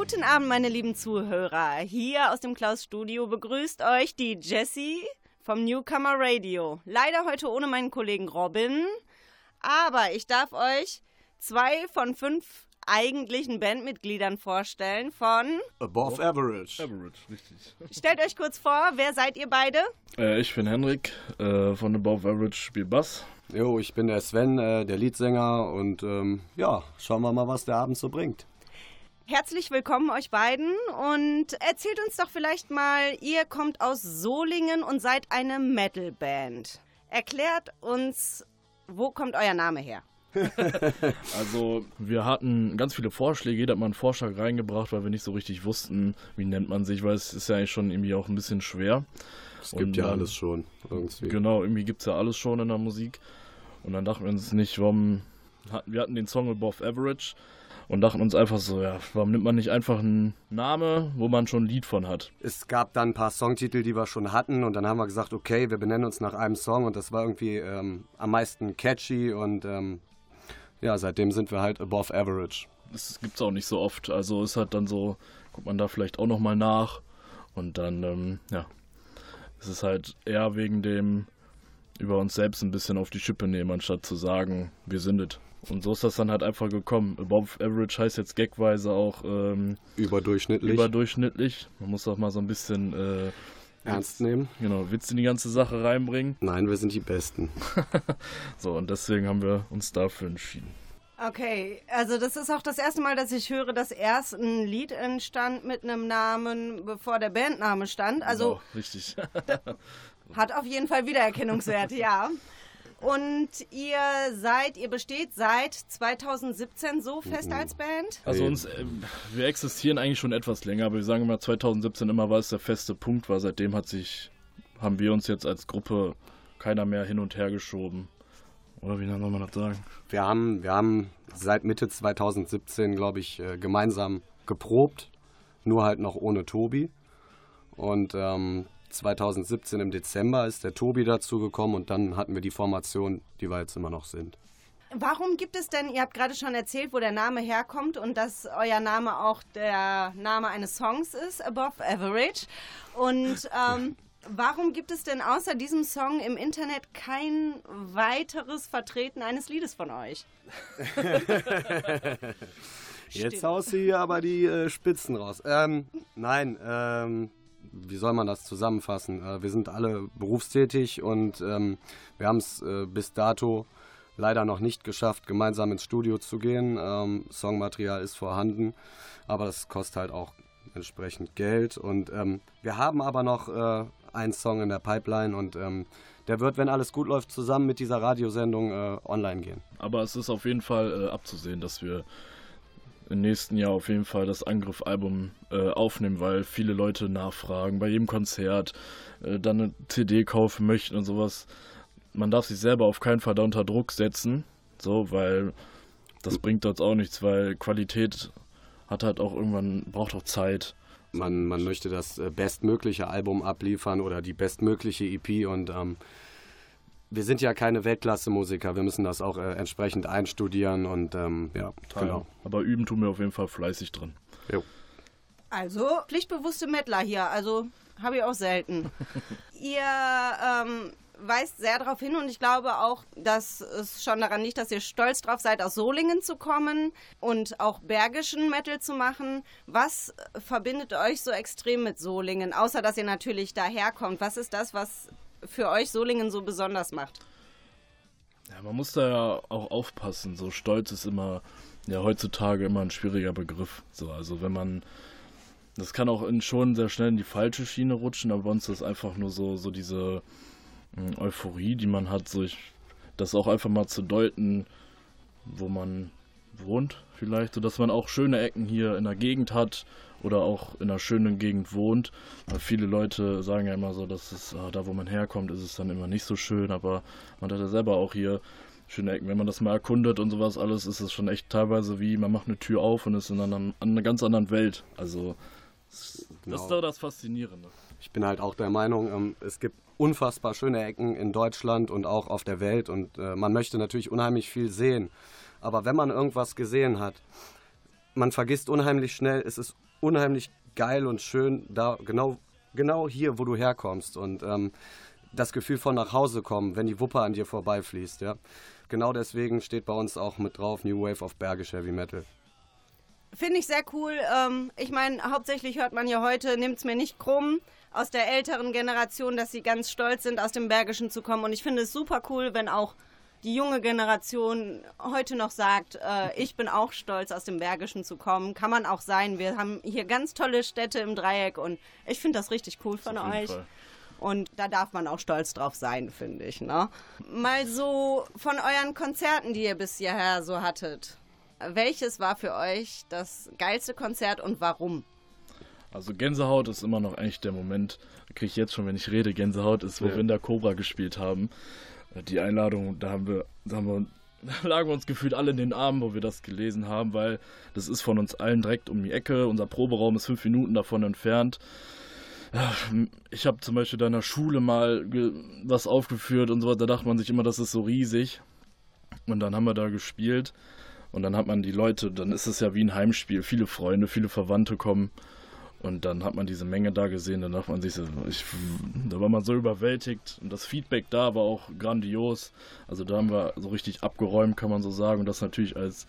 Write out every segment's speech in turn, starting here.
Guten Abend, meine lieben Zuhörer. Hier aus dem Klaus Studio begrüßt euch die Jessie vom Newcomer Radio. Leider heute ohne meinen Kollegen Robin, aber ich darf euch zwei von fünf eigentlichen Bandmitgliedern vorstellen von Above Average. Average, richtig. Stellt euch kurz vor, wer seid ihr beide? Äh, ich bin Henrik äh, von Above Average, spiel Bass. Jo, ich bin der Sven, äh, der Leadsänger und ähm, ja, schauen wir mal, was der Abend so bringt. Herzlich willkommen euch beiden und erzählt uns doch vielleicht mal, ihr kommt aus Solingen und seid eine Metalband. Erklärt uns, wo kommt euer Name her? also wir hatten ganz viele Vorschläge, jeder hat mal einen Vorschlag reingebracht, weil wir nicht so richtig wussten, wie nennt man sich, weil es ist ja eigentlich schon irgendwie auch ein bisschen schwer. Es gibt und ja alles schon irgendwie. Genau, irgendwie gibt es ja alles schon in der Musik. Und dann dachten wir uns nicht, warum wir hatten den Song Above Average und dachten uns einfach so, ja, warum nimmt man nicht einfach einen Namen, wo man schon ein Lied von hat? Es gab dann ein paar Songtitel, die wir schon hatten und dann haben wir gesagt, okay, wir benennen uns nach einem Song und das war irgendwie ähm, am meisten catchy und ähm, ja, seitdem sind wir halt above average. Das gibt es auch nicht so oft, also ist halt dann so, guckt man da vielleicht auch nochmal nach und dann, ähm, ja, es ist halt eher wegen dem über uns selbst ein bisschen auf die Schippe nehmen, anstatt zu sagen, wir sind es. Und so ist das dann halt einfach gekommen. Above Average heißt jetzt gagweise auch ähm, überdurchschnittlich. Überdurchschnittlich. Man muss auch mal so ein bisschen äh, ernst nehmen. Genau, Witz in die ganze Sache reinbringen. Nein, wir sind die Besten. so, und deswegen haben wir uns dafür entschieden. Okay, also das ist auch das erste Mal, dass ich höre, dass erst ein Lied entstand mit einem Namen, bevor der Bandname stand. Also genau, richtig. hat auf jeden Fall Wiedererkennungswert, ja. Und ihr seid, ihr besteht seit 2017 so fest mhm. als Band? Also uns, äh, wir existieren eigentlich schon etwas länger, aber wir sagen immer 2017 immer war es der feste Punkt, weil seitdem hat sich, haben wir uns jetzt als Gruppe keiner mehr hin und her geschoben. Oder wie soll man das sagen? Wir haben, wir haben seit Mitte 2017, glaube ich, äh, gemeinsam geprobt, nur halt noch ohne Tobi. Und ähm, 2017 im Dezember ist der Tobi dazugekommen und dann hatten wir die Formation, die wir jetzt immer noch sind. Warum gibt es denn, ihr habt gerade schon erzählt, wo der Name herkommt und dass euer Name auch der Name eines Songs ist, Above Average. Und ähm, warum gibt es denn außer diesem Song im Internet kein weiteres Vertreten eines Liedes von euch? Jetzt haust du hier aber die äh, Spitzen raus. Ähm, nein, ähm, wie soll man das zusammenfassen? Äh, wir sind alle berufstätig und ähm, wir haben es äh, bis dato leider noch nicht geschafft, gemeinsam ins Studio zu gehen. Ähm, Songmaterial ist vorhanden, aber das kostet halt auch entsprechend Geld. Und ähm, wir haben aber noch äh, einen Song in der Pipeline und der wird, wenn alles gut läuft, zusammen mit dieser Radiosendung online gehen. Aber es ist auf jeden Fall abzusehen, dass wir im nächsten Jahr auf jeden Fall das Angriff-Album äh, aufnehmen, weil viele Leute nachfragen, bei jedem Konzert äh, dann eine CD kaufen möchten und sowas. Man darf sich selber auf keinen Fall da unter Druck setzen, so, weil das bringt dort auch nichts, weil Qualität hat halt auch irgendwann, braucht auch Zeit. Man, man möchte das äh, bestmögliche Album abliefern oder die bestmögliche EP und ähm, wir sind ja keine Weltklasse-Musiker, wir müssen das auch äh, entsprechend einstudieren und ähm, ja, Total. genau. Aber üben tun wir auf jeden Fall fleißig drin. Jo. Also, pflichtbewusste Mettler hier, also habe ich auch selten. ihr ähm, weist sehr darauf hin und ich glaube auch, dass es schon daran liegt, dass ihr stolz drauf seid, aus Solingen zu kommen und auch bergischen Metal zu machen. Was verbindet euch so extrem mit Solingen, außer dass ihr natürlich daherkommt? Was ist das, was für euch Solingen so besonders macht? Ja, man muss da ja auch aufpassen. So Stolz ist immer, ja, heutzutage immer ein schwieriger Begriff. So, also wenn man, das kann auch in, schon sehr schnell in die falsche Schiene rutschen, aber bei uns ist einfach nur so, so diese hm, Euphorie, die man hat, so ich, das auch einfach mal zu deuten, wo man wohnt, vielleicht, so dass man auch schöne Ecken hier in der Gegend hat oder auch in einer schönen Gegend wohnt. Weil viele Leute sagen ja immer so, dass es ah, da, wo man herkommt, ist es dann immer nicht so schön, aber man hat ja selber auch hier schöne Ecken. Wenn man das mal erkundet und sowas alles, ist es schon echt teilweise wie, man macht eine Tür auf und ist in einer, einer ganz anderen Welt. Also das genau. ist doch das Faszinierende. Ich bin halt auch der Meinung, ähm, es gibt unfassbar schöne Ecken in Deutschland und auch auf der Welt und äh, man möchte natürlich unheimlich viel sehen. Aber wenn man irgendwas gesehen hat, man vergisst unheimlich schnell, es ist unheimlich geil und schön, da genau, genau hier, wo du herkommst. Und ähm, das Gefühl von nach Hause kommen, wenn die Wupper an dir vorbeifließt, ja. Genau deswegen steht bei uns auch mit drauf New Wave of Bergisch Heavy Metal. Finde ich sehr cool. Ähm, ich meine, hauptsächlich hört man ja heute, nimmt es mir nicht krumm, aus der älteren Generation, dass sie ganz stolz sind, aus dem Bergischen zu kommen. Und ich finde es super cool, wenn auch die junge Generation heute noch sagt, äh, ich bin auch stolz, aus dem Bergischen zu kommen. Kann man auch sein. Wir haben hier ganz tolle Städte im Dreieck und ich finde das richtig cool von euch. Fall. Und da darf man auch stolz drauf sein, finde ich. Ne? Mal so von euren Konzerten, die ihr bis hierher so hattet. Welches war für euch das geilste Konzert und warum? Also Gänsehaut ist immer noch eigentlich der Moment, kriege ich jetzt schon, wenn ich rede, Gänsehaut ist, wo ja. wir in der Cobra gespielt haben. Die Einladung, da haben wir, da haben wir da lagen wir uns gefühlt alle in den Armen, wo wir das gelesen haben, weil das ist von uns allen direkt um die Ecke. Unser Proberaum ist fünf Minuten davon entfernt. Ich habe zum Beispiel da in der Schule mal was aufgeführt und so, da dachte man sich immer, das ist so riesig. Und dann haben wir da gespielt und dann hat man die Leute, dann ist es ja wie ein Heimspiel. Viele Freunde, viele Verwandte kommen. Und dann hat man diese Menge da gesehen, dann dachte man sich, ich, da war man so überwältigt und das Feedback da war auch grandios. Also da haben wir so richtig abgeräumt, kann man so sagen. Und das natürlich als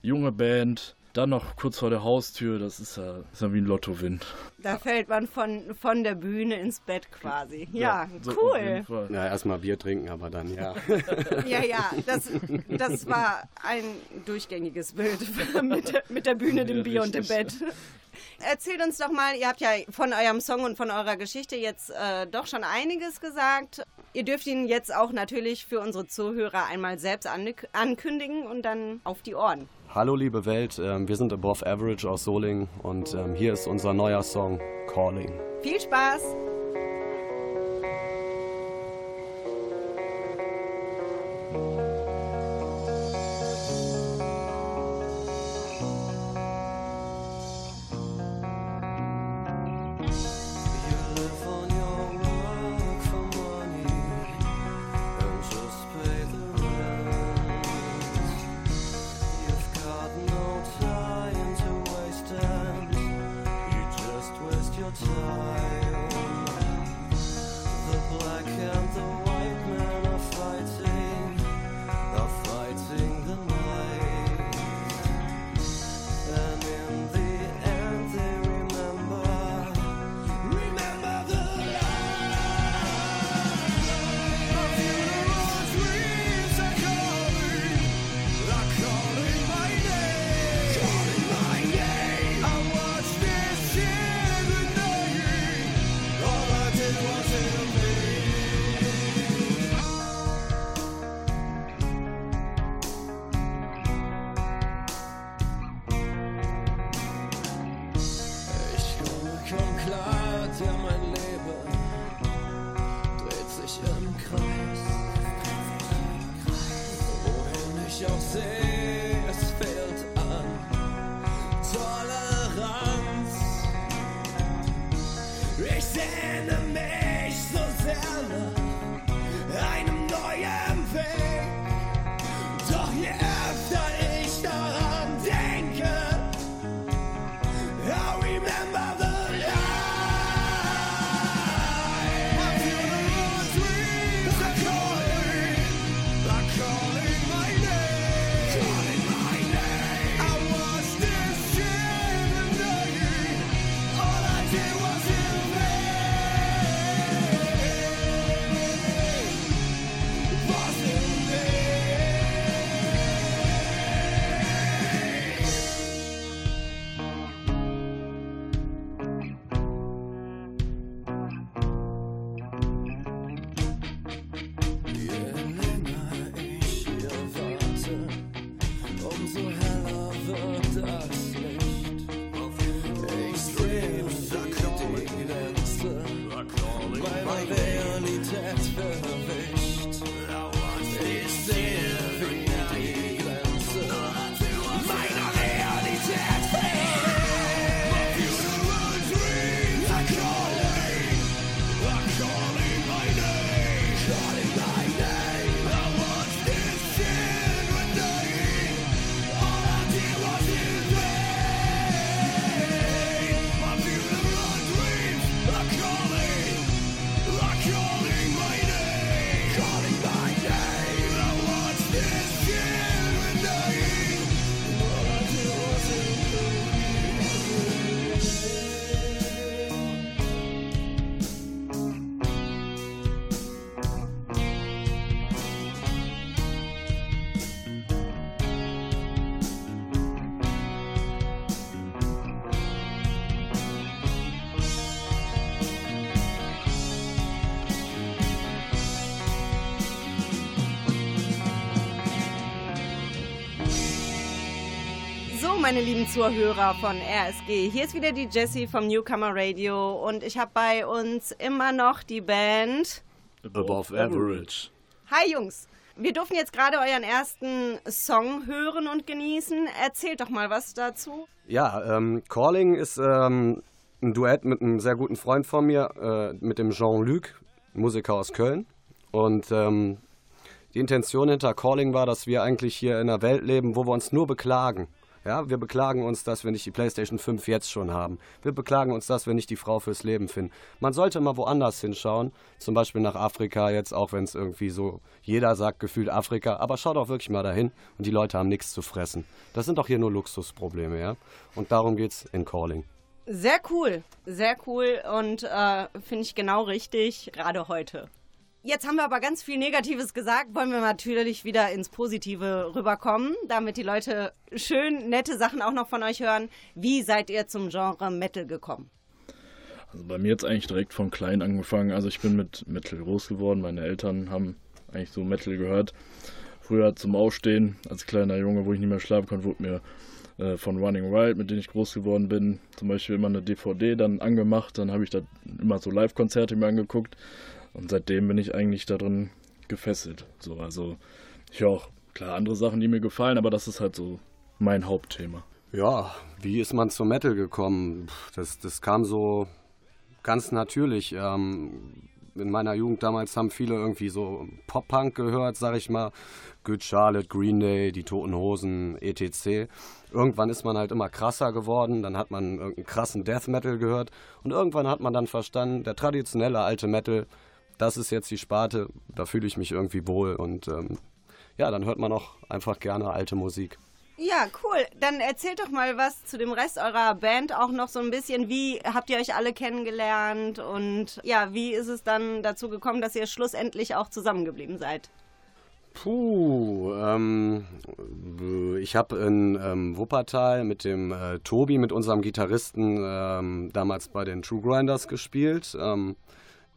junge Band, dann noch kurz vor der Haustür, das ist ja, ist ja wie ein Lottowin. Da fällt man von, von der Bühne ins Bett quasi. Ja, ja so cool. Ja, erstmal Bier trinken, aber dann ja. ja, ja, das, das war ein durchgängiges Bild mit der, mit der Bühne, dem Bier und dem Bett. Erzählt uns doch mal, ihr habt ja von eurem Song und von eurer Geschichte jetzt äh, doch schon einiges gesagt. Ihr dürft ihn jetzt auch natürlich für unsere Zuhörer einmal selbst ankündigen und dann auf die Ohren. Hallo liebe Welt, ähm, wir sind Above Average aus Soling und ähm, hier ist unser neuer Song Calling. Viel Spaß! schon klar, ja mein Leben dreht sich im Kreis. Wohin ich auch sehe, es fehlt an Toleranz. Ich sehne mich so sehr nach einem neuen Weg, doch je öfter meine lieben Zuhörer von RSG. Hier ist wieder die Jessie vom Newcomer Radio und ich habe bei uns immer noch die Band Above Average. Hi Jungs, wir durften jetzt gerade euren ersten Song hören und genießen. Erzählt doch mal was dazu. Ja, ähm, Calling ist ähm, ein Duett mit einem sehr guten Freund von mir, äh, mit dem Jean-Luc, Musiker aus Köln. Und ähm, die Intention hinter Calling war, dass wir eigentlich hier in einer Welt leben, wo wir uns nur beklagen. Ja, wir beklagen uns, dass wir nicht die PlayStation 5 jetzt schon haben. Wir beklagen uns, dass wir nicht die Frau fürs Leben finden. Man sollte mal woanders hinschauen, zum Beispiel nach Afrika jetzt, auch wenn es irgendwie so jeder sagt, gefühlt Afrika. Aber schaut doch wirklich mal dahin und die Leute haben nichts zu fressen. Das sind doch hier nur Luxusprobleme, ja. Und darum geht's in Calling. Sehr cool, sehr cool und äh, finde ich genau richtig, gerade heute. Jetzt haben wir aber ganz viel Negatives gesagt, wollen wir natürlich wieder ins Positive rüberkommen, damit die Leute schön nette Sachen auch noch von euch hören. Wie seid ihr zum Genre Metal gekommen? Also bei mir jetzt eigentlich direkt von klein angefangen. Also ich bin mit Metal groß geworden. Meine Eltern haben eigentlich so Metal gehört. Früher zum Aufstehen als kleiner Junge, wo ich nicht mehr schlafen konnte, wurde mir äh, von Running Wild, mit denen ich groß geworden bin, zum Beispiel immer eine DVD dann angemacht. Dann habe ich da immer so Live-Konzerte mir angeguckt. Und seitdem bin ich eigentlich darin gefesselt. So, also ich höre auch klar andere Sachen, die mir gefallen, aber das ist halt so mein Hauptthema. Ja, wie ist man zum Metal gekommen? Das, das kam so ganz natürlich. Ähm, in meiner Jugend damals haben viele irgendwie so Pop-Punk gehört, sag ich mal. Good Charlotte, Green Day, die Toten Hosen, etc. Irgendwann ist man halt immer krasser geworden, dann hat man irgendeinen krassen Death Metal gehört und irgendwann hat man dann verstanden, der traditionelle alte Metal, das ist jetzt die Sparte, da fühle ich mich irgendwie wohl und ähm, ja, dann hört man auch einfach gerne alte Musik. Ja, cool. Dann erzählt doch mal was zu dem Rest eurer Band auch noch so ein bisschen. Wie habt ihr euch alle kennengelernt und ja, wie ist es dann dazu gekommen, dass ihr schlussendlich auch zusammengeblieben seid? Puh, ähm, ich habe in ähm, Wuppertal mit dem äh, Tobi, mit unserem Gitarristen, ähm, damals bei den True Grinders gespielt.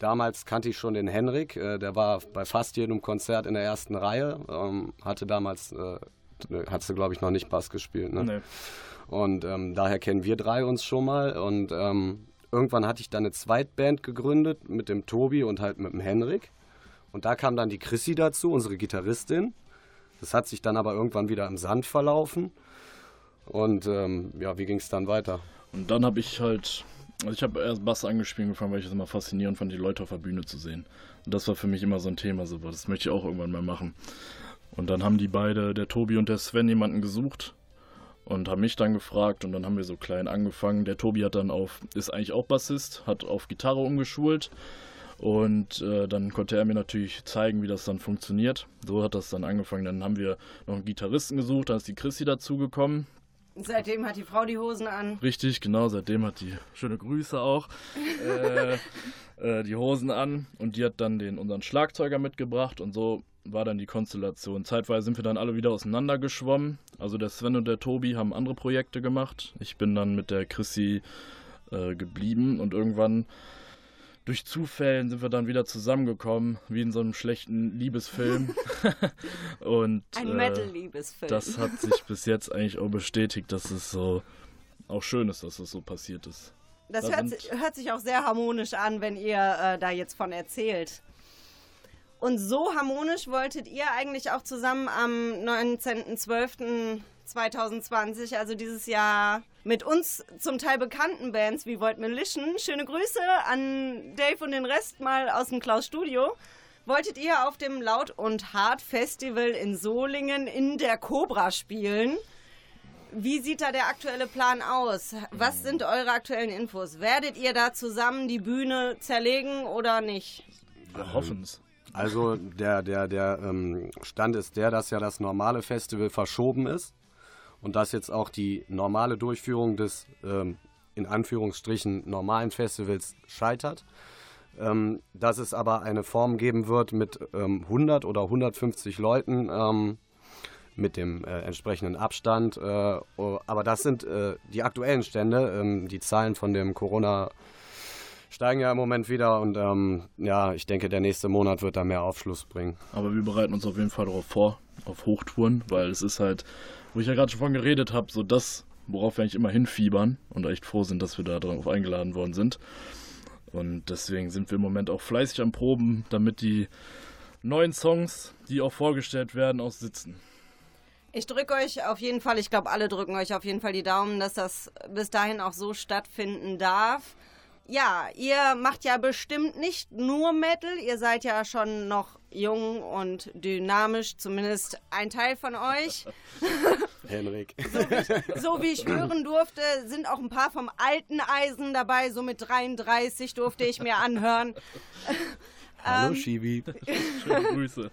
Damals kannte ich schon den Henrik, äh, der war bei fast jedem Konzert in der ersten Reihe, ähm, hatte damals, äh, hast du glaube ich noch nicht Bass gespielt, ne? Nee. Und ähm, daher kennen wir drei uns schon mal und ähm, irgendwann hatte ich dann eine Zweitband gegründet mit dem Tobi und halt mit dem Henrik. Und da kam dann die Chrissy dazu, unsere Gitarristin. Das hat sich dann aber irgendwann wieder im Sand verlaufen. Und ähm, ja, wie ging es dann weiter? Und dann habe ich halt also ich habe erst Bass angespielt gefangen, weil ich es immer faszinierend fand, die Leute auf der Bühne zu sehen. Und das war für mich immer so ein Thema, so das möchte ich auch irgendwann mal machen. Und dann haben die beide, der Tobi und der Sven, jemanden gesucht und haben mich dann gefragt und dann haben wir so klein angefangen. Der Tobi hat dann auf, ist eigentlich auch Bassist, hat auf Gitarre umgeschult und äh, dann konnte er mir natürlich zeigen, wie das dann funktioniert. So hat das dann angefangen. Dann haben wir noch einen Gitarristen gesucht, dann ist die Chrissy dazugekommen. Seitdem hat die Frau die Hosen an. Richtig, genau, seitdem hat die, schöne Grüße auch, äh, äh, die Hosen an und die hat dann den unseren Schlagzeuger mitgebracht und so war dann die Konstellation. Zeitweise sind wir dann alle wieder auseinandergeschwommen. Also der Sven und der Tobi haben andere Projekte gemacht. Ich bin dann mit der Chrissy äh, geblieben und irgendwann durch Zufällen sind wir dann wieder zusammengekommen, wie in so einem schlechten Liebesfilm. und ein äh, Metal-Liebesfilm. Das hat sich bis jetzt eigentlich auch bestätigt, dass es so auch schön ist, dass es so passiert ist. Das da hört, hört, sich auch sehr harmonisch an, wenn ihr äh, da jetzt von erzählt. Und so harmonisch wolltet ihr eigentlich auch zusammen am 19.12. 2020, also dieses Jahr mit uns zum Teil bekannten Bands wie Void Milition. Schöne Grüße an Dave und den Rest mal aus dem Klaus Studio. Wolltet ihr auf dem Laut und Hard Festival in Solingen in der Cobra spielen? Wie sieht da der aktuelle Plan aus? Was sind eure aktuellen Infos? Werdet ihr da zusammen die Bühne zerlegen oder nicht? Wir hoffen es. Also der, der, der ähm, Stand ist der, dass ja das normale Festival verschoben ist und dass jetzt auch die normale Durchführung des ähm, in Anführungsstrichen normalen Festivals scheitert. Ähm, dass es aber eine Form geben wird mit ähm, 100 oder 150 Leuten ähm, mit dem äh, entsprechenden Abstand. Äh, oh, aber das sind äh, die aktuellen Stände. Ähm, die Zahlen von dem Corona steigen ja im Moment wieder und ähm, ja, ich denke, der nächste Monat wird da mehr Aufschluss bringen. Aber wir bereiten uns auf jeden Fall darauf vor, auf Hochtouren, weil es ist halt wo ich ja gerade schon von geredet habe, so das worauf wir eigentlich immer hinfiebern und echt froh sind, dass wir da drauf eingeladen worden sind. Und deswegen sind wir im Moment auch fleißig am Proben, damit die neuen Songs, die auch vorgestellt werden, auch sitzen. Ich drücke euch auf jeden Fall, ich glaube, alle drücken euch auf jeden Fall die Daumen, dass das bis dahin auch so stattfinden darf. Ja, ihr macht ja bestimmt nicht nur Metal, ihr seid ja schon noch jung und dynamisch, zumindest ein Teil von euch. Henrik. So wie, ich, so wie ich hören durfte, sind auch ein paar vom alten Eisen dabei, so mit 33 durfte ich mir anhören. Hallo ähm, Shibi. Schöne Grüße.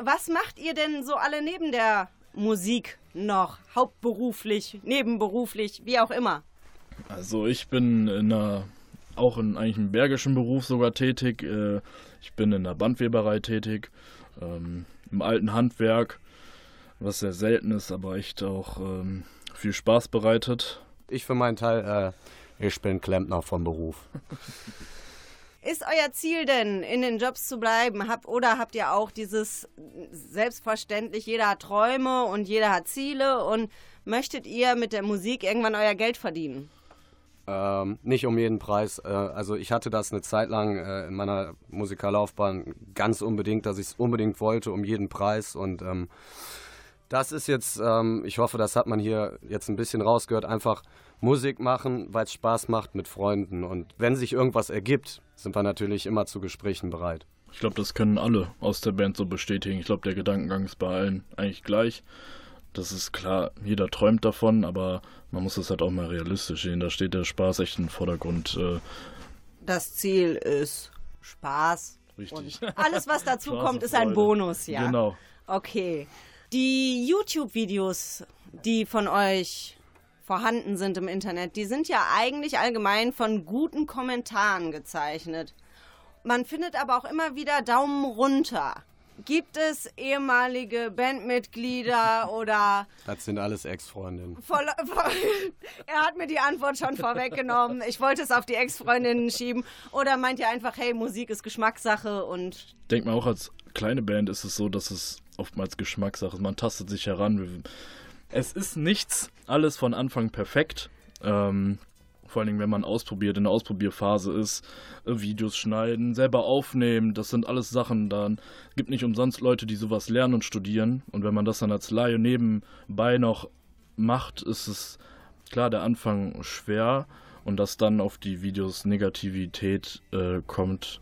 Was macht ihr denn so alle neben der Musik noch? Hauptberuflich, nebenberuflich, wie auch immer? Also ich bin in einer, auch in eigentlich einem bergischen Beruf sogar tätig. Äh, ich bin in der Bandweberei tätig, ähm, im alten Handwerk, was sehr selten ist, aber echt auch ähm, viel Spaß bereitet. Ich für meinen Teil, äh, ich bin Klempner vom Beruf. Ist euer Ziel denn, in den Jobs zu bleiben? Hab, oder habt ihr auch dieses selbstverständlich, jeder hat Träume und jeder hat Ziele und möchtet ihr mit der Musik irgendwann euer Geld verdienen? Ähm, nicht um jeden Preis. Äh, also ich hatte das eine Zeit lang äh, in meiner Musikerlaufbahn ganz unbedingt, dass ich es unbedingt wollte, um jeden Preis. Und ähm, das ist jetzt, ähm, ich hoffe, das hat man hier jetzt ein bisschen rausgehört, einfach Musik machen, weil es Spaß macht mit Freunden. Und wenn sich irgendwas ergibt, sind wir natürlich immer zu Gesprächen bereit. Ich glaube, das können alle aus der Band so bestätigen. Ich glaube, der Gedankengang ist bei allen eigentlich gleich. Das ist klar, jeder träumt davon, aber man muss es halt auch mal realistisch sehen. Da steht der Spaß echt im Vordergrund. Äh. Das Ziel ist Spaß. Richtig. Und alles, was dazu kommt, ist ein Bonus, ja. Genau. Okay. Die YouTube-Videos, die von euch vorhanden sind im Internet, die sind ja eigentlich allgemein von guten Kommentaren gezeichnet. Man findet aber auch immer wieder Daumen runter. Gibt es ehemalige Bandmitglieder oder. Das sind alles Ex-Freundinnen. er hat mir die Antwort schon vorweggenommen. Ich wollte es auf die Ex-Freundinnen schieben. Oder meint ihr einfach, hey, Musik ist Geschmackssache und. Ich denke mal, auch als kleine Band ist es so, dass es oftmals Geschmackssache ist. Man tastet sich heran. Es ist nichts alles von Anfang perfekt. Ähm, vor allen Dingen, wenn man ausprobiert, in der Ausprobierphase ist, äh, Videos schneiden, selber aufnehmen, das sind alles Sachen, dann gibt nicht umsonst Leute, die sowas lernen und studieren. Und wenn man das dann als Laie nebenbei noch macht, ist es klar der Anfang schwer und dass dann auf die Videos Negativität äh, kommt,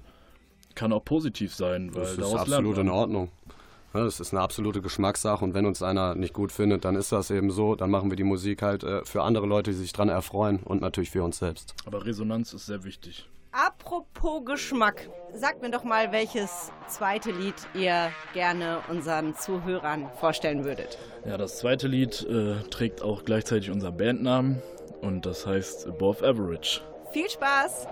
kann auch positiv sein, weil das ist absolut in Ordnung. Das ist eine absolute Geschmackssache und wenn uns einer nicht gut findet, dann ist das eben so. Dann machen wir die Musik halt äh, für andere Leute, die sich dran erfreuen und natürlich für uns selbst. Aber Resonanz ist sehr wichtig. Apropos Geschmack, sagt mir doch mal, welches zweite Lied ihr gerne unseren Zuhörern vorstellen würdet. Ja, das zweite Lied äh, trägt auch gleichzeitig unser Bandnamen und das heißt Above Average. Viel Spaß!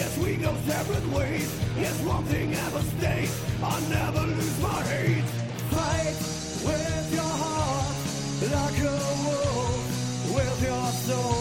Yes, we go separate ways. Yes, one thing ever stays. I'll never lose my hate. Fight with your heart like a wolf with your soul.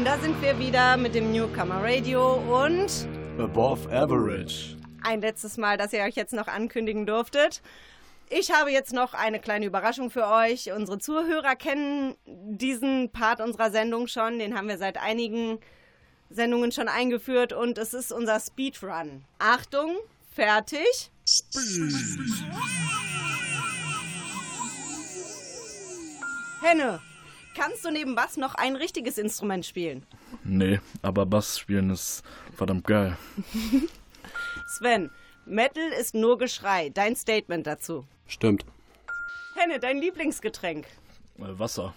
Lieben, da sind wir wieder mit dem Newcomer Radio und Above Average. Ein letztes Mal, dass ihr euch jetzt noch ankündigen durftet. Ich habe jetzt noch eine kleine Überraschung für euch. Unsere Zuhörer kennen diesen Part unserer Sendung schon. Den haben wir seit einigen Sendungen schon eingeführt und es ist unser Speedrun. Achtung, fertig. Henne, Kannst du neben Bass noch ein richtiges Instrument spielen? Nee, aber Bass spielen ist verdammt geil. Sven, Metal ist nur Geschrei. Dein Statement dazu. Stimmt. Henne, dein Lieblingsgetränk? Äh, Wasser.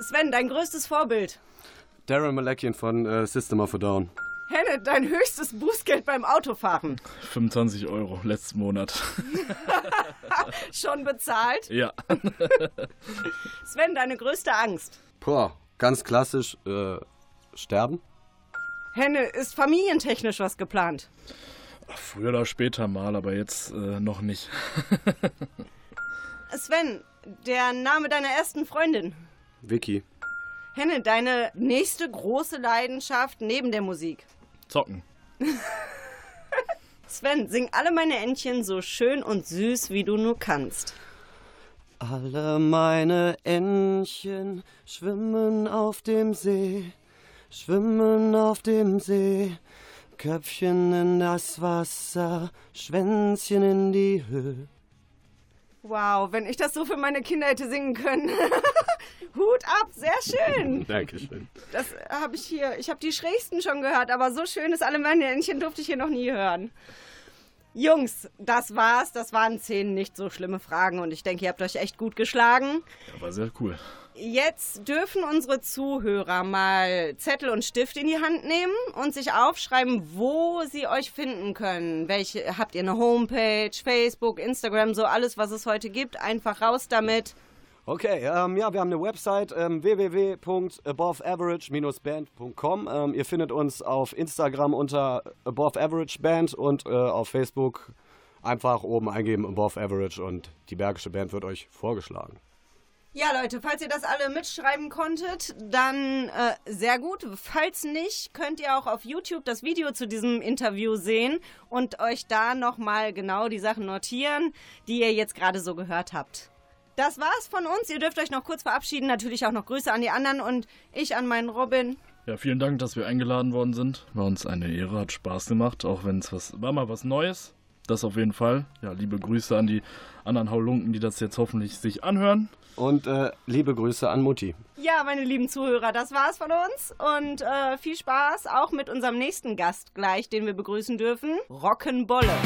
Sven, dein größtes Vorbild? Darren Malakian von äh, System of a Down. Henne, dein höchstes Bußgeld beim Autofahren? 25 Euro, letzten Monat. Schon bezahlt? Ja. Sven, deine größte Angst? Boah, ganz klassisch, äh, sterben. Henne, ist familientechnisch was geplant? früher oder später mal, aber jetzt äh, noch nicht. Sven, der Name deiner ersten Freundin? Vicky. Henne, deine nächste große Leidenschaft neben der Musik? Zocken. Sven, sing alle meine Entchen so schön und süß, wie du nur kannst. Alle meine Entchen schwimmen auf dem See, schwimmen auf dem See, Köpfchen in das Wasser, Schwänzchen in die Höhe. Wow, wenn ich das so für meine Kinder hätte singen können. Hut ab, sehr schön. Dankeschön. Das habe ich hier, ich habe die schrägsten schon gehört, aber so schön ist alle meine Entchen durfte ich hier noch nie hören. Jungs, das war's. Das waren zehn nicht so schlimme Fragen und ich denke, ihr habt euch echt gut geschlagen. Ja, war sehr cool. Jetzt dürfen unsere Zuhörer mal Zettel und Stift in die Hand nehmen und sich aufschreiben, wo sie euch finden können. Welche habt ihr eine Homepage, Facebook, Instagram, so alles, was es heute gibt. Einfach raus damit. Okay, ähm, ja, wir haben eine Website ähm, www.aboveaverage-band.com. Ähm, ihr findet uns auf Instagram unter Above Average Band und äh, auf Facebook einfach oben eingeben Above Average und die Bergische Band wird euch vorgeschlagen. Ja, Leute, falls ihr das alle mitschreiben konntet, dann äh, sehr gut. Falls nicht, könnt ihr auch auf YouTube das Video zu diesem Interview sehen und euch da nochmal genau die Sachen notieren, die ihr jetzt gerade so gehört habt. Das war's von uns. Ihr dürft euch noch kurz verabschieden. Natürlich auch noch Grüße an die anderen und ich an meinen Robin. Ja, vielen Dank, dass wir eingeladen worden sind. War uns eine Ehre, hat Spaß gemacht, auch wenn es was war mal was Neues. Das auf jeden Fall. Ja, liebe Grüße an die anderen Haulunken, die das jetzt hoffentlich sich anhören. Und äh, liebe Grüße an Mutti. Ja, meine lieben Zuhörer, das war's von uns. Und äh, viel Spaß auch mit unserem nächsten Gast gleich, den wir begrüßen dürfen. Rockenbolle.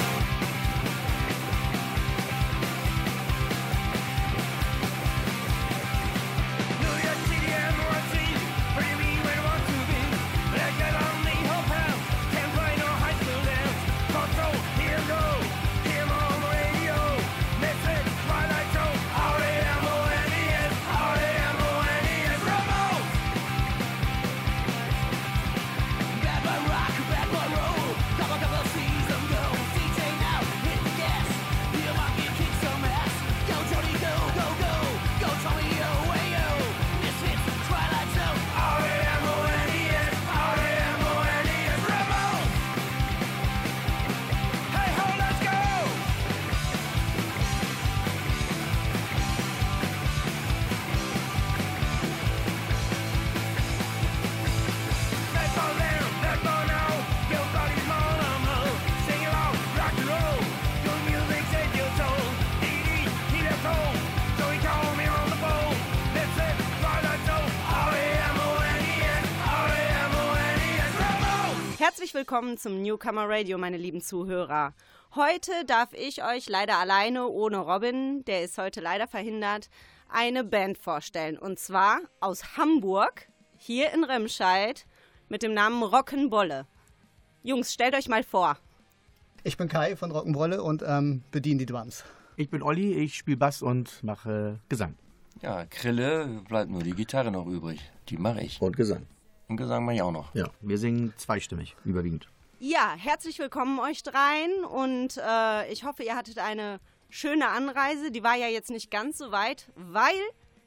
Willkommen zum Newcomer Radio, meine lieben Zuhörer. Heute darf ich euch leider alleine, ohne Robin, der ist heute leider verhindert, eine Band vorstellen. Und zwar aus Hamburg, hier in Remscheid, mit dem Namen Rock'n'Bolle. Jungs, stellt euch mal vor. Ich bin Kai von Rock'n'Rolle und ähm, bediene die Drums. Ich bin Olli, ich spiele Bass und mache Gesang. Ja, Krille bleibt nur die Gitarre noch übrig. Die mache ich. Und Gesang. Und Gesang mache ich auch noch. Ja, wir singen zweistimmig, überwiegend. Ja, herzlich willkommen euch dreien und äh, ich hoffe, ihr hattet eine schöne Anreise. Die war ja jetzt nicht ganz so weit, weil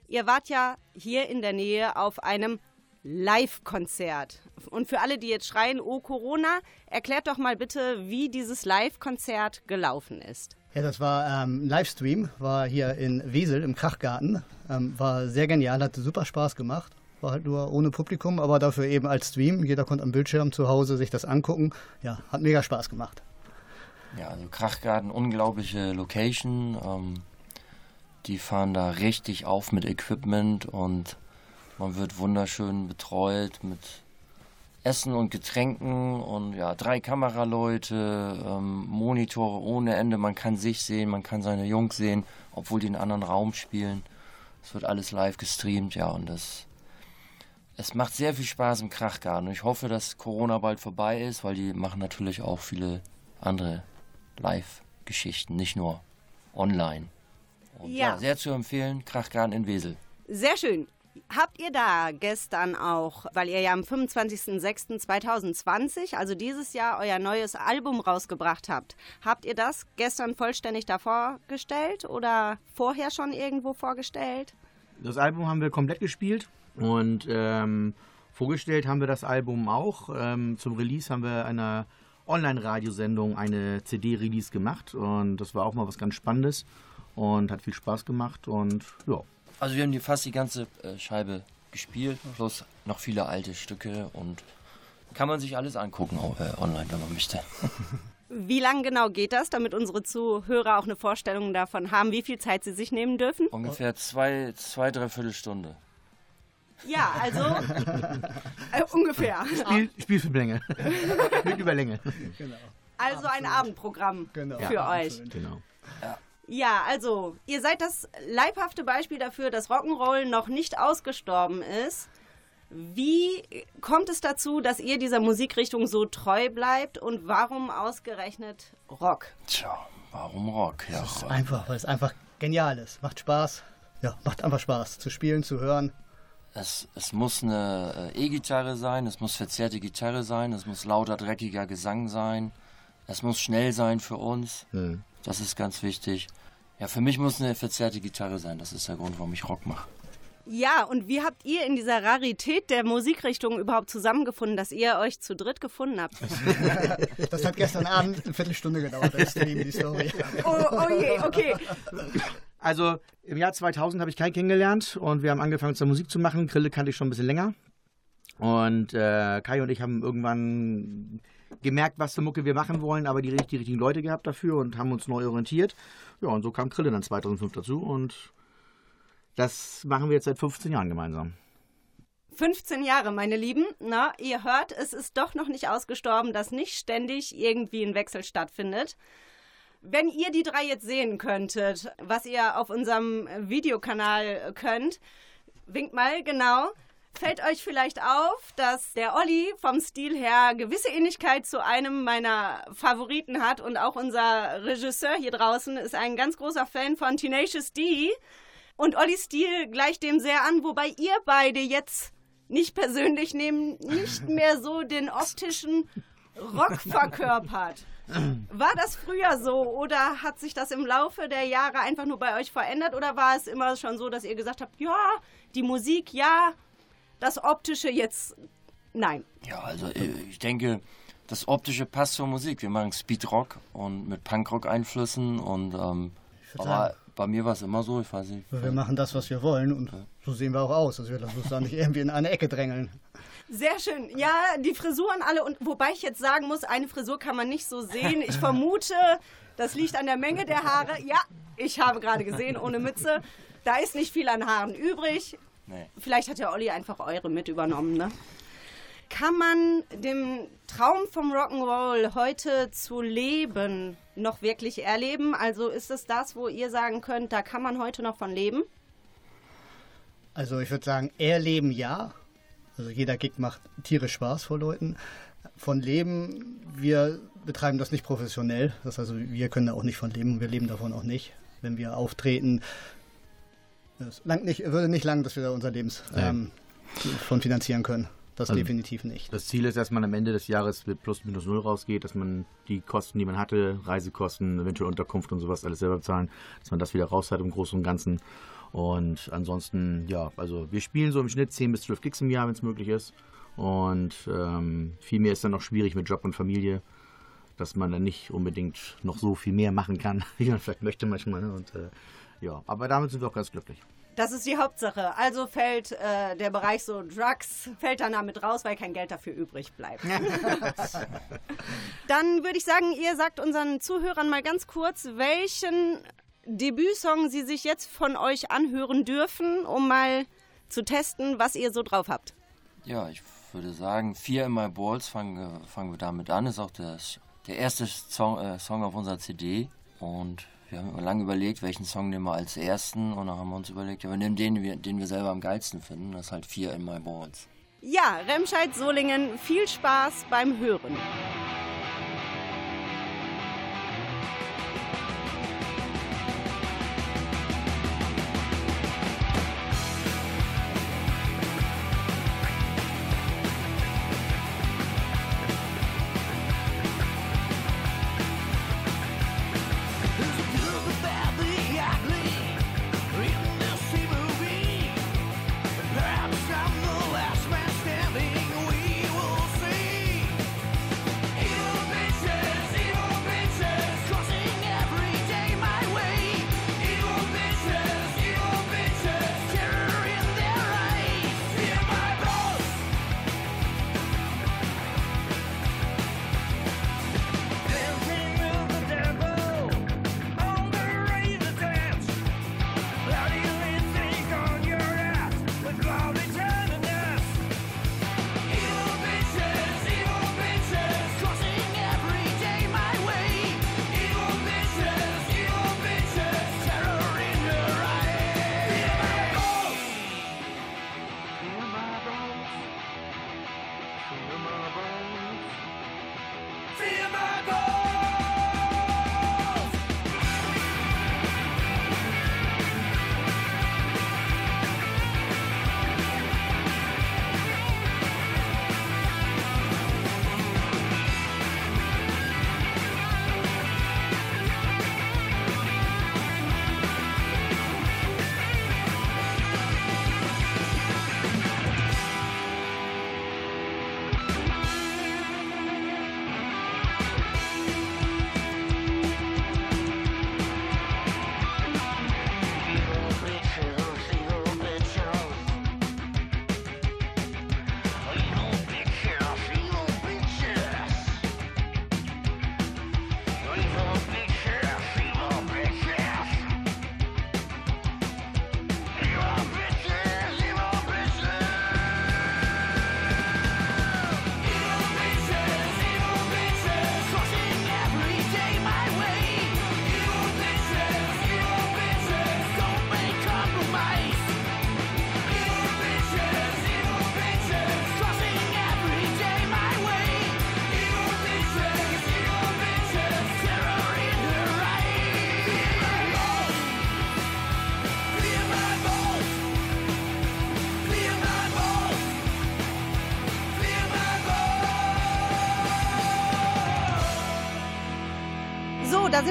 ihr wart ja hier in der Nähe auf einem Live-Konzert. Und für alle, die jetzt schreien, oh Corona, erklärt doch mal bitte, wie dieses Live-Konzert gelaufen ist. Ja, das war ähm, Livestream, war hier in Wesel im Krachgarten. Ähm, war sehr genial, hat super Spaß gemacht. War halt nur ohne Publikum, aber dafür eben als Stream. Jeder konnte am Bildschirm zu Hause sich das angucken. Ja, hat mega Spaß gemacht. Ja, also Krachgarten, unglaubliche Location. Ähm, die fahren da richtig auf mit Equipment und man wird wunderschön betreut mit Essen und Getränken und ja, drei Kameraleute, ähm, Monitore ohne Ende. Man kann sich sehen, man kann seine Jungs sehen, obwohl die in einem anderen Raum spielen. Es wird alles live gestreamt, ja, und das es macht sehr viel Spaß im Krachgarten. Ich hoffe, dass Corona bald vorbei ist, weil die machen natürlich auch viele andere Live-Geschichten, nicht nur online. Und ja. ja, sehr zu empfehlen, Krachgarten in Wesel. Sehr schön. Habt ihr da gestern auch, weil ihr ja am 25.06.2020, also dieses Jahr, euer neues Album rausgebracht habt, habt ihr das gestern vollständig da vorgestellt oder vorher schon irgendwo vorgestellt? Das Album haben wir komplett gespielt und ähm, vorgestellt haben wir das Album auch. Ähm, zum Release haben wir eine Online-Radiosendung eine CD-Release gemacht und das war auch mal was ganz Spannendes und hat viel Spaß gemacht und ja. Also wir haben die fast die ganze äh, Scheibe gespielt, plus noch viele alte Stücke und kann man sich alles angucken auch, äh, online, wenn man möchte. Wie lang genau geht das, damit unsere Zuhörer auch eine Vorstellung davon haben, wie viel Zeit sie sich nehmen dürfen? Ungefähr zwei, zwei dreiviertel Stunde. Ja, also äh, ungefähr. Spiel, Spielfilmlänge. Mit Überlänge. Genau. Also Absolut. ein Abendprogramm genau. für ja, euch. Genau. Ja. Ja, also, ihr seid das leibhafte Beispiel dafür, dass Rock'n'Roll noch nicht ausgestorben ist. Wie kommt es dazu, dass ihr dieser Musikrichtung so treu bleibt und warum ausgerechnet Rock? Tja, warum Rock? Ja, es ist einfach, weil es einfach genial ist. Macht Spaß. Ja, macht einfach Spaß zu spielen, zu hören. Es, es muss eine äh, E-Gitarre sein, es muss verzerrte Gitarre sein, es muss lauter, dreckiger Gesang sein, es muss schnell sein für uns. Mhm. Das ist ganz wichtig. Ja, für mich muss eine verzerrte Gitarre sein. Das ist der Grund, warum ich Rock mache. Ja, und wie habt ihr in dieser Rarität der Musikrichtung überhaupt zusammengefunden, dass ihr euch zu dritt gefunden habt? Das hat gestern Abend eine Viertelstunde gedauert, das Stream, die Story. Oh, oh je, okay. Also im Jahr 2000 habe ich Kai kennengelernt und wir haben angefangen zur Musik zu machen. Grille kannte ich schon ein bisschen länger. Und äh, Kai und ich haben irgendwann gemerkt, was für Mucke wir machen wollen, aber die, die richtigen Leute gehabt dafür und haben uns neu orientiert. Ja, und so kam Krille dann 2005 dazu und das machen wir jetzt seit 15 Jahren gemeinsam. 15 Jahre, meine Lieben. Na, ihr hört, es ist doch noch nicht ausgestorben, dass nicht ständig irgendwie ein Wechsel stattfindet. Wenn ihr die drei jetzt sehen könntet, was ihr auf unserem Videokanal könnt, winkt mal, genau. Fällt euch vielleicht auf, dass der Olli vom Stil her gewisse Ähnlichkeit zu einem meiner Favoriten hat und auch unser Regisseur hier draußen ist ein ganz großer Fan von Tenacious D. Und Ollis Stil gleicht dem sehr an, wobei ihr beide jetzt nicht persönlich nehmen, nicht mehr so den optischen Rock verkörpert. War das früher so oder hat sich das im Laufe der Jahre einfach nur bei euch verändert oder war es immer schon so, dass ihr gesagt habt, ja, die Musik, ja, das Optische jetzt nein. Ja, also äh, ich denke, das Optische passt zur Musik. Wir machen Speedrock und mit Punkrock-Einflüssen und ähm, aber sagen, bei mir war es immer so, ich weiß nicht. Wir machen das, was wir wollen und ja. so sehen wir auch aus. Also wir uns da nicht irgendwie in eine Ecke drängeln. Sehr schön. Ja, die Frisuren alle und wobei ich jetzt sagen muss, eine Frisur kann man nicht so sehen. Ich vermute, das liegt an der Menge der Haare. Ja, ich habe gerade gesehen, ohne Mütze. Da ist nicht viel an Haaren übrig. Nee. Vielleicht hat ja Olli einfach eure mit übernommen, ne? Kann man dem Traum vom Rock'n'Roll heute zu leben noch wirklich erleben? Also ist es das, wo ihr sagen könnt, da kann man heute noch von leben? Also ich würde sagen, erleben ja. Also jeder Gig macht tierisch Spaß vor Leuten. Von leben, wir betreiben das nicht professionell. Das heißt also, wir können da auch nicht von leben. Wir leben davon auch nicht. Wenn wir auftreten, es langt nicht, würde nicht lang, dass wir da unser Lebens ähm, von finanzieren können. Das also definitiv nicht. Das Ziel ist, dass man am Ende des Jahres mit plus minus null rausgeht, dass man die Kosten, die man hatte, Reisekosten, eventuell Unterkunft und sowas alles selber bezahlen, dass man das wieder raus hat im Großen und Ganzen. Und ansonsten, ja, also wir spielen so im Schnitt 10 bis 12 Gigs im Jahr, wenn es möglich ist. Und ähm, viel mehr ist dann noch schwierig mit Job und Familie, dass man dann nicht unbedingt noch so viel mehr machen kann, wie man vielleicht möchte manchmal. Ne? Und äh, ja, aber damit sind wir auch ganz glücklich. Das ist die Hauptsache. Also fällt äh, der Bereich so Drugs, fällt dann damit raus, weil kein Geld dafür übrig bleibt. dann würde ich sagen, ihr sagt unseren Zuhörern mal ganz kurz, welchen Debütsong sie sich jetzt von euch anhören dürfen, um mal zu testen, was ihr so drauf habt. Ja, ich würde sagen, Vier in My Balls fangen, fangen wir damit an. Ist auch der, der erste Song, äh, Song auf unserer CD. Und wir haben lange überlegt, welchen Song nehmen wir als ersten und dann haben wir uns überlegt, ja, wir nehmen den, den wir selber am geilsten finden. Das ist halt Vier in My Balls. Ja, Remscheid-Solingen, viel Spaß beim Hören.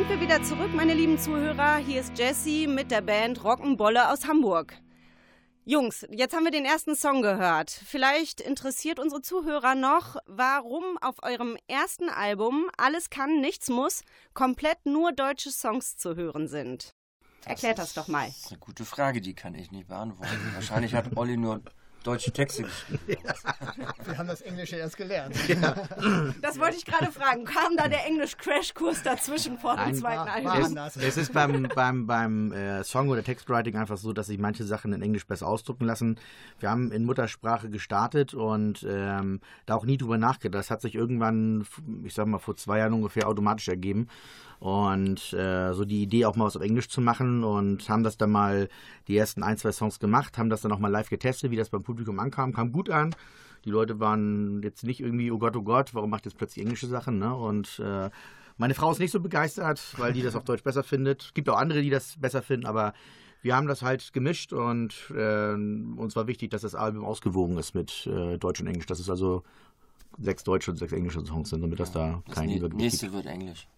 Sind wir wieder zurück, meine lieben Zuhörer. Hier ist Jessie mit der Band Rock'n'Bolle aus Hamburg. Jungs, jetzt haben wir den ersten Song gehört. Vielleicht interessiert unsere Zuhörer noch, warum auf eurem ersten Album Alles kann, nichts muss komplett nur deutsche Songs zu hören sind. Erklärt das, das doch mal. Das ist eine gute Frage, die kann ich nicht beantworten. Wahrscheinlich hat Olli nur deutsche Texte geschrieben. Wir haben das Englische erst gelernt. Das wollte ich gerade fragen. Kam da der Englisch-Crashkurs dazwischen vor dem Nein, zweiten Album? Es, es ist beim, beim, beim äh, Song- oder Textwriting einfach so, dass sich manche Sachen in Englisch besser ausdrucken lassen. Wir haben in Muttersprache gestartet und ähm, da auch nie drüber nachgedacht. Das hat sich irgendwann, ich sag mal, vor zwei Jahren ungefähr automatisch ergeben. Und äh, so die Idee, auch mal was auf Englisch zu machen und haben das dann mal die ersten ein, zwei Songs gemacht, haben das dann auch mal live getestet, wie das beim Publikum ankam, kam gut an. Die Leute waren jetzt nicht irgendwie, oh Gott, oh Gott, warum macht jetzt plötzlich englische Sachen, ne? Und äh, meine Frau ist nicht so begeistert, weil die das auf Deutsch besser findet. Es gibt auch andere, die das besser finden, aber wir haben das halt gemischt und äh, uns war wichtig, dass das Album ausgewogen ist mit äh, Deutsch und Englisch. Dass es also sechs deutsche und sechs englische Songs sind, damit das da Das kein Übergewicht nächste gibt. wird Englisch.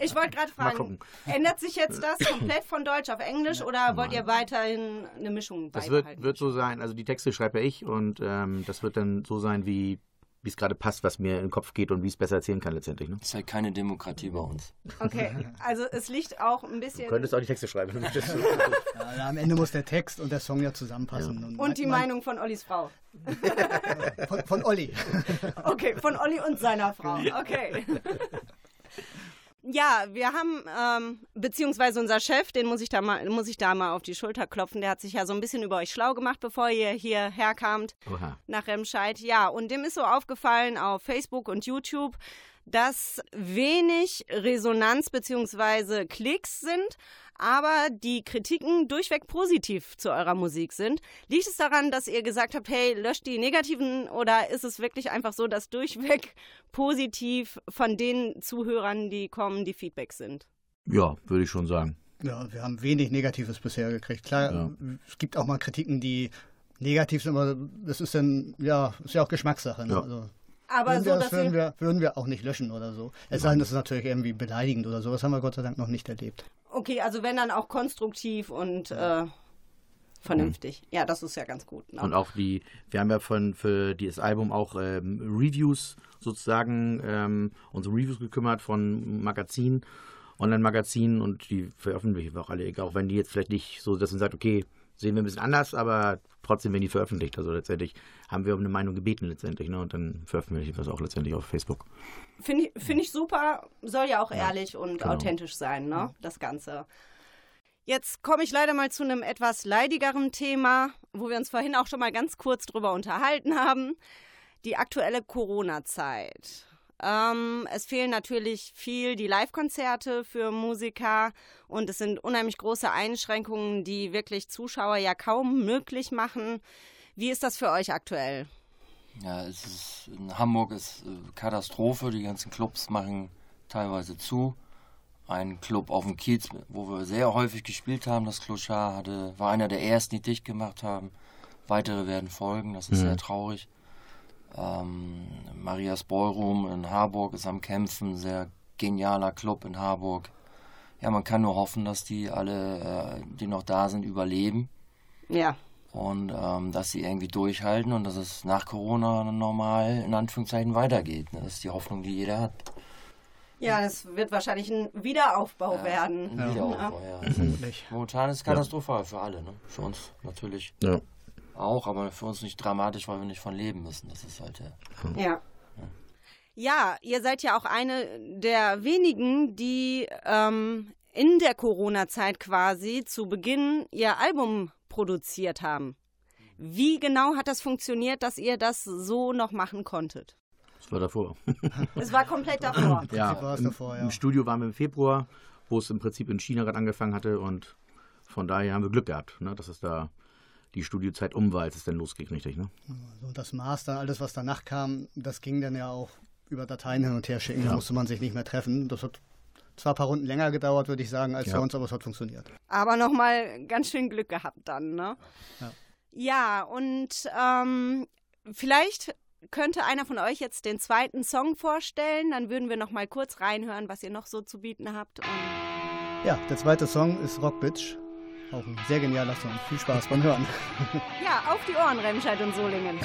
Ich wollte gerade fragen, ändert sich jetzt das komplett von Deutsch auf Englisch oder wollt ihr weiterhin eine Mischung Das beibehalten? wird, wird so sein, also die Texte schreibe ja ich und ähm, das wird dann so sein, wie wie es gerade passt, was mir in den Kopf geht und wie ich es besser erzählen kann letztendlich. Ne? Das ist halt keine Demokratie bei uns. Okay, also es liegt auch ein Du bisschen... könntest auch die Texte schreiben. wenn du möchtest. Ja, am Ende muss der Text und der Song ja zusammenpassen. Und die mein- Meinung von Ollis Frau. Von, von Olli. Okay, von Olli und seiner Frau. Okay. Ja, wir haben, ähm, beziehungsweise unser Chef, den muss ich, da mal, muss ich da mal auf die Schulter klopfen, der hat sich ja so ein bisschen über euch schlau gemacht, bevor ihr hierher kamt Oha. nach Remscheid. Ja, und dem ist so aufgefallen auf Facebook und YouTube, dass wenig Resonanz beziehungsweise Klicks sind, aber die Kritiken durchweg positiv zu eurer Musik sind. Liegt es daran, dass ihr gesagt habt, hey, löscht die negativen oder ist es wirklich einfach so, dass durchweg positiv von den Zuhörern, die kommen, die Feedback sind? Ja, würde ich schon sagen. Ja, wir haben wenig Negatives bisher gekriegt. Klar, Ja. es gibt auch mal Kritiken, die negativ sind, aber das ist dann, ja, ist ja auch Geschmackssache. Ne? Ja. Also, Aber würden, so, wir, das würden, wir, würden wir auch nicht löschen oder so. Es sei denn, das ist natürlich irgendwie beleidigend oder so. Das haben wir Gott sei Dank noch nicht erlebt. Okay, also wenn dann auch konstruktiv und äh, vernünftig. Ja, das ist ja ganz gut. Ne? Und auch die, wir haben ja von für dieses Album auch ähm, Reviews sozusagen, ähm, unsere Reviews gekümmert von Magazinen, Online-Magazinen und die veröffentlichen wir auch alle, auch wenn die jetzt vielleicht nicht so, dass man sagt, okay, sehen wir ein bisschen anders, aber trotzdem werden die veröffentlicht. Also letztendlich haben wir um eine Meinung gebeten letztendlich, ne? Und dann veröffentlichen wir es auch letztendlich auf Facebook. Finde ich, find ich super, soll ja auch ehrlich und genau. authentisch sein, ne? Das Ganze. Jetzt komme ich leider mal zu einem etwas leidigeren Thema, wo wir uns vorhin auch schon mal ganz kurz drüber unterhalten haben. Die aktuelle Corona-Zeit. Ähm, es fehlen natürlich viel die Live-Konzerte für Musiker und es sind unheimlich große Einschränkungen, die wirklich Zuschauer ja kaum möglich machen. Wie ist das für euch aktuell? Ja, es ist, in Hamburg ist äh, Katastrophe. Die ganzen Clubs machen teilweise zu. Ein Club auf dem Kiez, wo wir sehr häufig gespielt haben, das Clochard, hatte, war einer der ersten, die dicht gemacht haben. Weitere werden folgen, das ist sehr traurig. Ähm, Marias Ballroom in Harburg ist am Kämpfen, sehr genialer Club in Harburg. Ja, man kann nur hoffen, dass die alle, äh, die noch da sind, überleben Ja, und ähm, dass sie irgendwie durchhalten und dass es nach Corona normal in Anführungszeichen weitergeht. Ne? Das ist die Hoffnung, die jeder hat. ja, das wird wahrscheinlich ein Wiederaufbau werden. Ein Wiederaufbau, ja. Vermutlich. Momentan ist es katastrophal für alle, ne? Für uns natürlich Ja. Auch, aber für uns nicht dramatisch, weil wir nicht von leben müssen. Das ist halt äh, Ja. Ja, ihr seid ja auch eine der wenigen, die ähm, in der Corona-Zeit quasi zu Beginn ihr Album produziert haben. Wie genau hat das funktioniert, dass ihr das so noch machen konntet? Das war davor. Es war komplett davor. Ja, war es im, davor, ja. im Studio waren wir im Februar, wo es im Prinzip in China gerade angefangen hatte und von daher haben wir Glück gehabt, ne, dass es da die Studiozeit um war, als es dann losging, richtig, ne? So, und das Master, alles was danach kam, das ging dann ja auch über Dateien hin und her schicken. Da musste man sich nicht mehr treffen. Das hat zwar ein paar Runden länger gedauert, würde ich sagen, als Ja. bei uns, aber es hat funktioniert. Aber nochmal ganz schön Glück gehabt dann, ne? Ja. Ja, und ähm, vielleicht könnte einer von euch jetzt den zweiten Song vorstellen. Dann würden wir nochmal kurz reinhören, was ihr noch so zu bieten habt. Und Ja, der zweite Song ist Rock Bitch. Auch ein sehr genialer Song. Viel Spaß beim Hören. ja, auf die Ohren, Remscheid und Solingen.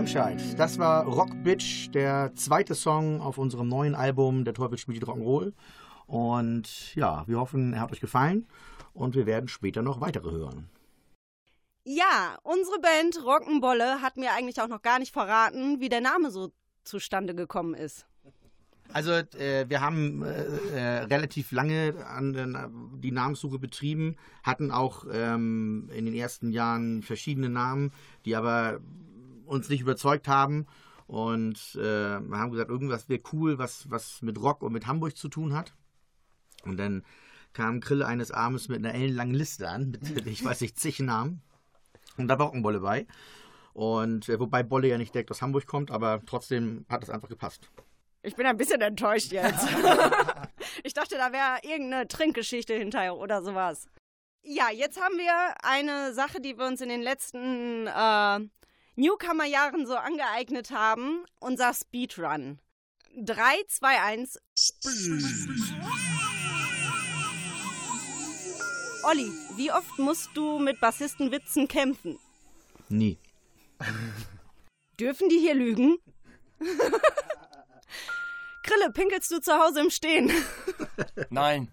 Remscheid. Das war Rock Bitch, der zweite Song auf unserem neuen Album Der Teufel spielt Rock'n'Roll. Und ja, wir hoffen, er hat euch gefallen und wir werden später noch weitere hören. Ja, unsere Band Rock'n'Bolle hat mir eigentlich auch noch gar nicht verraten, wie der Name so zustande gekommen ist. Also äh, wir haben äh, äh, relativ lange an die Namenssuche betrieben, hatten auch ähm, in den ersten Jahren verschiedene Namen, die aber uns nicht überzeugt haben. Und äh, wir haben gesagt, irgendwas wäre cool, was, was mit Rock und mit Hamburg zu tun hat. Und dann kam Krille eines Abends mit einer ellenlangen Liste an, mit, ich weiß nicht, zig Namen. Und da war auch ein Bolle bei. Und äh, wobei Bolle ja nicht direkt aus Hamburg kommt, aber trotzdem hat es einfach gepasst. Ich bin ein bisschen enttäuscht jetzt. ich dachte, da wäre irgendeine Trinkgeschichte hinterher oder sowas. Ja, jetzt haben wir eine Sache, die wir uns in den letzten äh, Newcomer-Jahren so angeeignet haben. Unser Speedrun. 3, 2, 1. Olli, wie oft musst du mit Bassistenwitzen kämpfen? Nie. Dürfen die hier lügen? Krille, pinkelst du zu Hause im Stehen? Nein,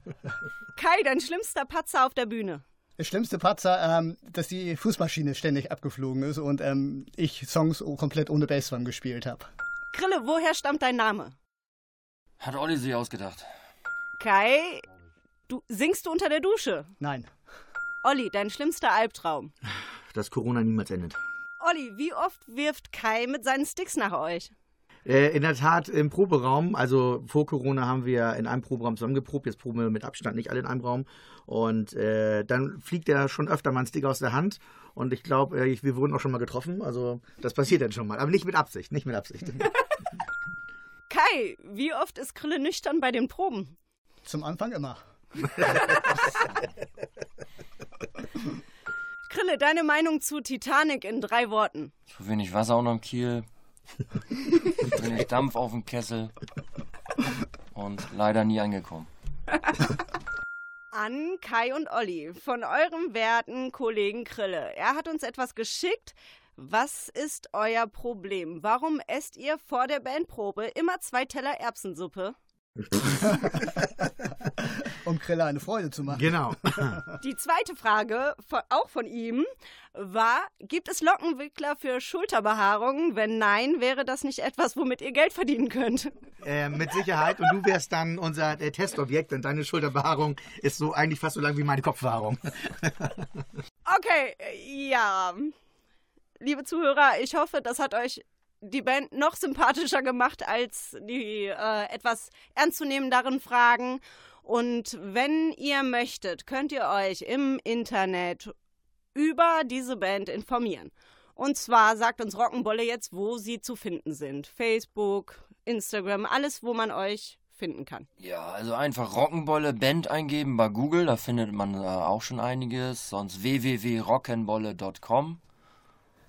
Kai, dein schlimmster Patzer auf der Bühne. Der schlimmste Patzer, ähm, dass die Fußmaschine ständig abgeflogen ist und ähm, ich Songs komplett ohne Bassdrum gespielt habe. Krille, woher stammt dein Name? hat Olli sich ausgedacht. Kai, du singst du unter der Dusche? Nein. Olli, dein schlimmster Albtraum. Dass Corona niemals endet. Olli, wie oft wirft Kai mit seinen Sticks nach euch? Äh, in der Tat im Proberaum, also vor Corona haben wir in einem Proberaum zusammengeprobt, jetzt proben wir mit Abstand nicht alle in einem Raum. Und äh, dann fliegt er schon öfter mal ein Stick aus der Hand. Und ich glaube, äh, wir wurden auch schon mal getroffen. Also das passiert dann schon mal. Aber nicht mit Absicht, nicht mit Absicht. Kai, wie oft ist Krille nüchtern bei den Proben? Zum Anfang immer. Krille, deine Meinung zu Titanic in drei Worten. Zu wenig Wasser unterm Kiel, zu wenig Dampf auf dem Kessel und leider nie angekommen. An Kai und Olli von eurem werten Kollegen Krille. Er hat uns etwas geschickt. Was ist euer Problem? Warum esst ihr vor der Bandprobe immer zwei Teller Erbsensuppe? um Krille eine Freude zu machen. Genau. Die zweite Frage, auch von ihm, war, gibt es Lockenwickler für Schulterbehaarungen? Wenn nein, wäre das nicht etwas, womit ihr Geld verdienen könnt? Äh, mit Sicherheit. Und du wärst dann unser äh, Testobjekt, denn deine Schulterbehaarung ist so eigentlich fast so lang wie meine Kopfbehaarung. Okay, ja. Liebe Zuhörer, ich hoffe, das hat euch die Band noch sympathischer gemacht als die äh, etwas ernstzunehmenderen Fragen. Und wenn ihr möchtet, könnt ihr euch im Internet über diese Band informieren. Und zwar sagt uns Rockenbolle jetzt, wo sie zu finden sind. Facebook, Instagram, alles, wo man euch finden kann. Ja, also einfach Rockenbolle Band eingeben bei Google, da findet man äh, auch schon einiges. Sonst www.rockenbolle.com.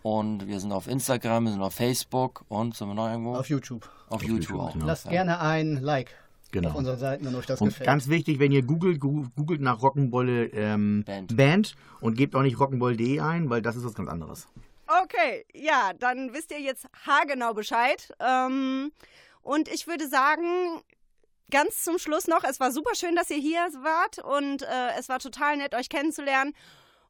Und wir sind auf Instagram, wir sind auf Facebook und sind wir noch irgendwo? Auf YouTube. Auf, YouTube, auch. genau. Lasst Ja. gerne ein Like Genau. auf unseren Seiten, wenn euch das Und gefällt. ganz wichtig, wenn ihr googelt, googelt nach Rockenbolle ähm, Band. Band und gebt auch nicht rockenbolle.de ein, weil das ist was ganz anderes. Okay, ja, dann wisst ihr jetzt haargenau Bescheid. Ähm, und ich würde sagen, ganz zum Schluss noch, es war super schön, dass ihr hier wart und äh, es war total nett, euch kennenzulernen.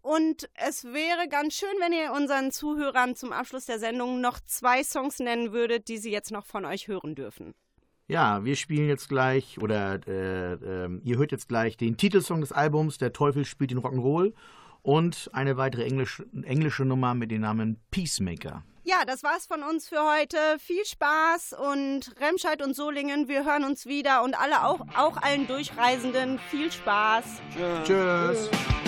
Und es wäre ganz schön, wenn ihr unseren Zuhörern zum Abschluss der Sendung noch zwei Songs nennen würdet, die sie jetzt noch von euch hören dürfen. Ja, wir spielen jetzt gleich, oder äh, ähm, ihr hört jetzt gleich den Titelsong des Albums, Der Teufel spielt den Rock'n'Roll und eine weitere Englisch, englische Nummer mit dem Namen Peacemaker. Ja, das war's von uns für heute. Viel Spaß und Remscheid und Solingen, wir hören uns wieder und alle auch, auch allen Durchreisenden viel Spaß. Tschüss. Tiefen